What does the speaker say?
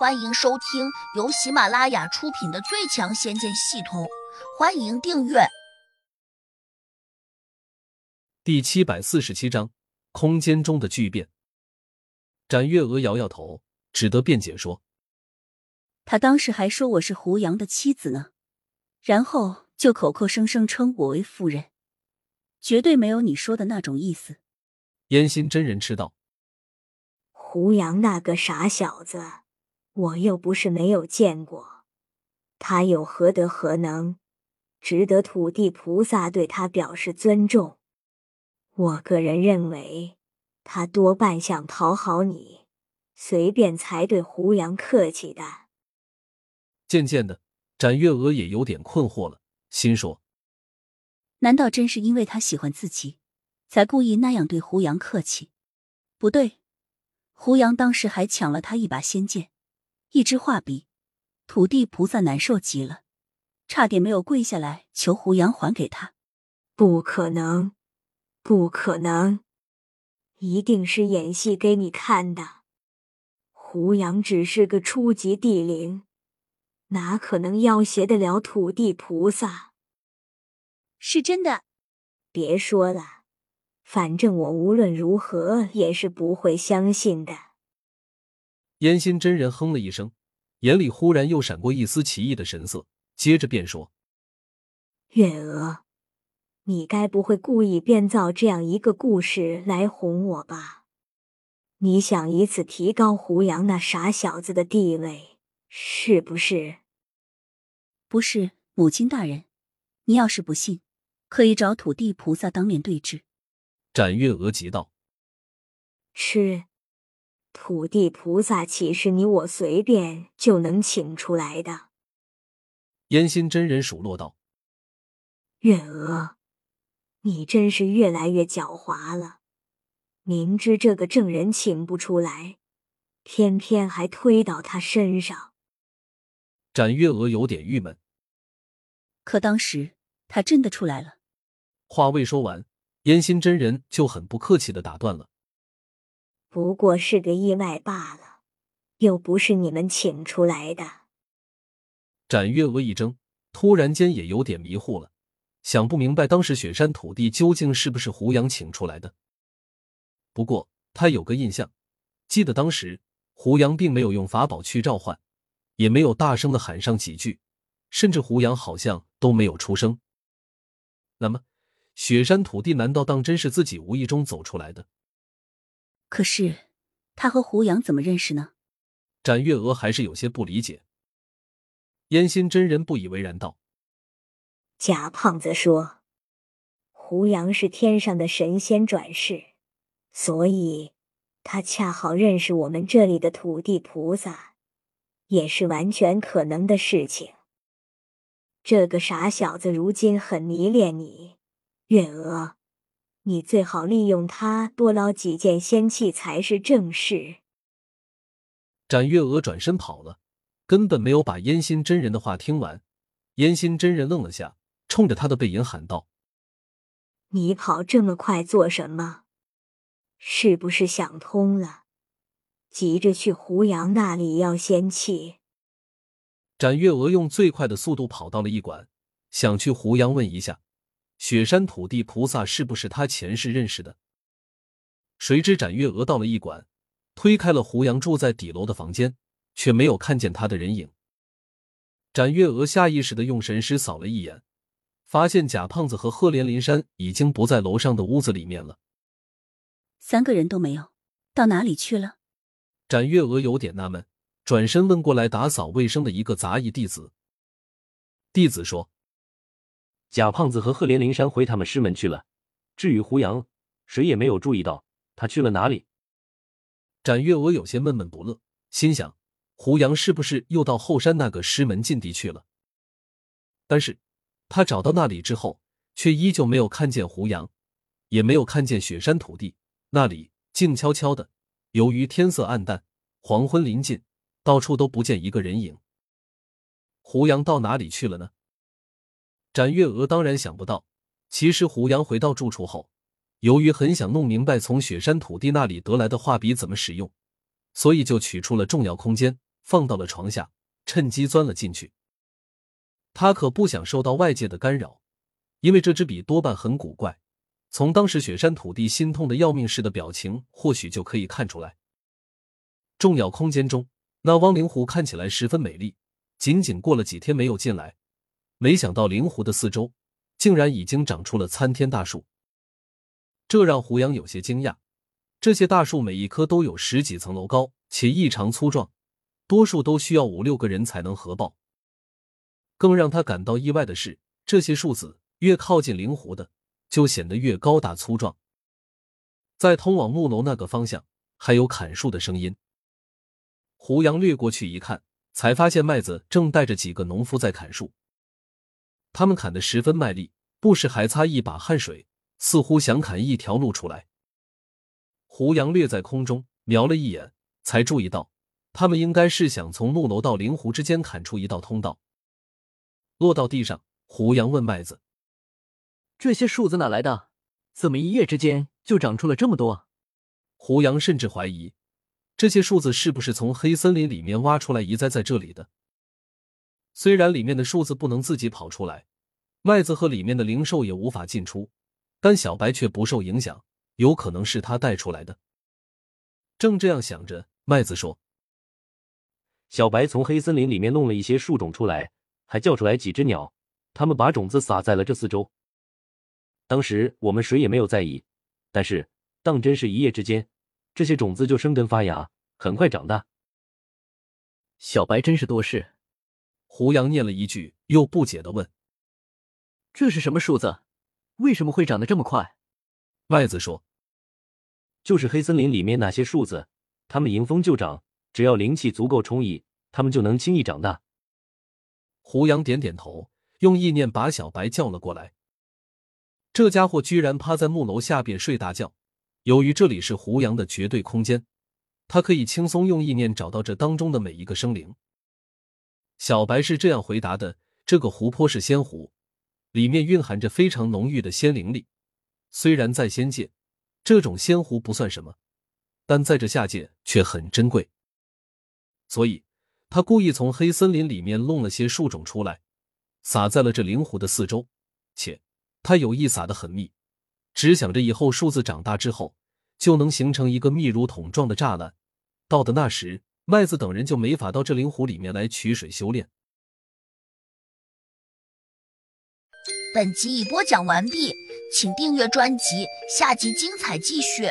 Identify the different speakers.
Speaker 1: 欢迎收听由喜马拉雅出品的《最强仙剑系统》，欢迎订阅。
Speaker 2: 第七百四十七章：空间中的巨变。展月娥摇摇头，只得辩解说：“
Speaker 3: 他当时还说我是胡杨的妻子呢，然后就口口声声称我为夫人，绝对没有你说的那种意思。”
Speaker 2: 烟心真人吃道：“
Speaker 4: 胡杨那个傻小子。”我又不是没有见过，他有何德何能，值得土地菩萨对他表示尊重？我个人认为，他多半想讨好你，随便才对胡杨客气的。
Speaker 2: 渐渐的，展月娥也有点困惑了，心说：
Speaker 3: 难道真是因为他喜欢自己，才故意那样对胡杨客气？不对，胡杨当时还抢了他一把仙剑。一支画笔，土地菩萨难受极了，差点没有跪下来求胡杨还给他。
Speaker 4: 不可能，不可能，一定是演戏给你看的。胡杨只是个初级地灵，哪可能要挟得了土地菩萨？
Speaker 3: 是真的。
Speaker 4: 别说了，反正我无论如何也是不会相信的。
Speaker 2: 烟心真人哼了一声，眼里忽然又闪过一丝奇异的神色，接着便说：“
Speaker 4: 月娥，你该不会故意编造这样一个故事来哄我吧？你想以此提高胡杨那傻小子的地位，是不是？”“
Speaker 3: 不是，母亲大人，你要是不信，可以找土地菩萨当面对质。”
Speaker 2: 展月娥急道：“
Speaker 4: 是。”土地菩萨岂是你我随便就能请出来的？
Speaker 2: 烟心真人数落道：“
Speaker 4: 月娥，你真是越来越狡猾了。明知这个证人请不出来，偏偏还推到他身上。”
Speaker 2: 展月娥有点郁闷。
Speaker 3: 可当时他真的出来了。
Speaker 2: 话未说完，烟心真人就很不客气的打断了。
Speaker 4: 不过是个意外罢了，又不是你们请出来的。
Speaker 2: 展月娥一怔，突然间也有点迷糊了，想不明白当时雪山土地究竟是不是胡杨请出来的。不过他有个印象，记得当时胡杨并没有用法宝去召唤，也没有大声的喊上几句，甚至胡杨好像都没有出声。那么，雪山土地难道当真是自己无意中走出来的？
Speaker 3: 可是，他和胡杨怎么认识呢？
Speaker 2: 展月娥还是有些不理解。燕心真人不以为然道：“
Speaker 4: 贾胖子说，胡杨是天上的神仙转世，所以他恰好认识我们这里的土地菩萨，也是完全可能的事情。这个傻小子如今很迷恋你，月娥。”你最好利用他多捞几件仙器才是正事。
Speaker 2: 展月娥转身跑了，根本没有把烟心真人的话听完。烟心真人愣了下，冲着他的背影喊道：“
Speaker 4: 你跑这么快做什么？是不是想通了，急着去胡杨那里要仙器？”
Speaker 2: 展月娥用最快的速度跑到了驿馆，想去胡杨问一下。雪山土地菩萨是不是他前世认识的？谁知展月娥到了驿馆，推开了胡杨住在底楼的房间，却没有看见他的人影。展月娥下意识的用神识扫了一眼，发现贾胖子和赫连林山已经不在楼上的屋子里面了，
Speaker 3: 三个人都没有，到哪里去了？
Speaker 2: 展月娥有点纳闷，转身问过来打扫卫生的一个杂役弟子。弟子说。
Speaker 5: 贾胖子和贺连林山回他们师门去了。至于胡杨，谁也没有注意到他去了哪里。
Speaker 2: 展月娥有些闷闷不乐，心想：胡杨是不是又到后山那个师门禁地去了？但是，他找到那里之后，却依旧没有看见胡杨，也没有看见雪山土地。那里静悄悄的，由于天色暗淡，黄昏临近，到处都不见一个人影。胡杨到哪里去了呢？展月娥当然想不到，其实胡杨回到住处后，由于很想弄明白从雪山土地那里得来的画笔怎么使用，所以就取出了重要空间，放到了床下，趁机钻了进去。他可不想受到外界的干扰，因为这支笔多半很古怪。从当时雪山土地心痛的要命似的表情，或许就可以看出来。重要空间中，那汪灵湖看起来十分美丽。仅仅过了几天没有进来，没想到灵湖的四周竟然已经长出了参天大树，这让胡杨有些惊讶。这些大树每一棵都有十几层楼高，且异常粗壮，多数都需要五六个人才能合抱。更让他感到意外的是，这些树子越靠近灵湖的，就显得越高大粗壮。在通往木楼那个方向，还有砍树的声音。胡杨掠过去一看。才发现麦子正带着几个农夫在砍树，他们砍得十分卖力，不时还擦一把汗水，似乎想砍一条路出来。胡杨掠在空中瞄了一眼，才注意到他们应该是想从木楼到灵湖之间砍出一道通道。落到地上，胡杨问麦子：“
Speaker 6: 这些树子哪来的？怎么一夜之间就长出了这么多？”
Speaker 2: 胡杨甚至怀疑。这些树子是不是从黑森林里面挖出来移栽在这里的？虽然里面的树子不能自己跑出来，麦子和里面的灵兽也无法进出，但小白却不受影响，有可能是他带出来的。正这样想着，麦子说：“
Speaker 5: 小白从黑森林里面弄了一些树种出来，还叫出来几只鸟，他们把种子撒在了这四周。当时我们谁也没有在意，但是当真是一夜之间。”这些种子就生根发芽，很快长大。
Speaker 6: 小白真是多事。
Speaker 2: 胡杨念了一句，又不解的问：“
Speaker 6: 这是什么树子？为什么会长得这么快？”
Speaker 2: 麦子说：“
Speaker 5: 就是黑森林里面那些树子，它们迎风就长，只要灵气足够充溢，它们就能轻易长大。”
Speaker 2: 胡杨点点头，用意念把小白叫了过来。这家伙居然趴在木楼下边睡大觉。由于这里是胡杨的绝对空间，他可以轻松用意念找到这当中的每一个生灵。小白是这样回答的：“这个湖泊是仙湖，里面蕴含着非常浓郁的仙灵力。虽然在仙界，这种仙湖不算什么，但在这下界却很珍贵。所以，他故意从黑森林里面弄了些树种出来，撒在了这灵湖的四周，且他有意撒得很密。”只想着以后树子长大之后，就能形成一个密如桶状的栅栏。到的那时，麦子等人就没法到这灵湖里面来取水修炼。
Speaker 1: 本集已播讲完毕，请订阅专辑，下集精彩继续。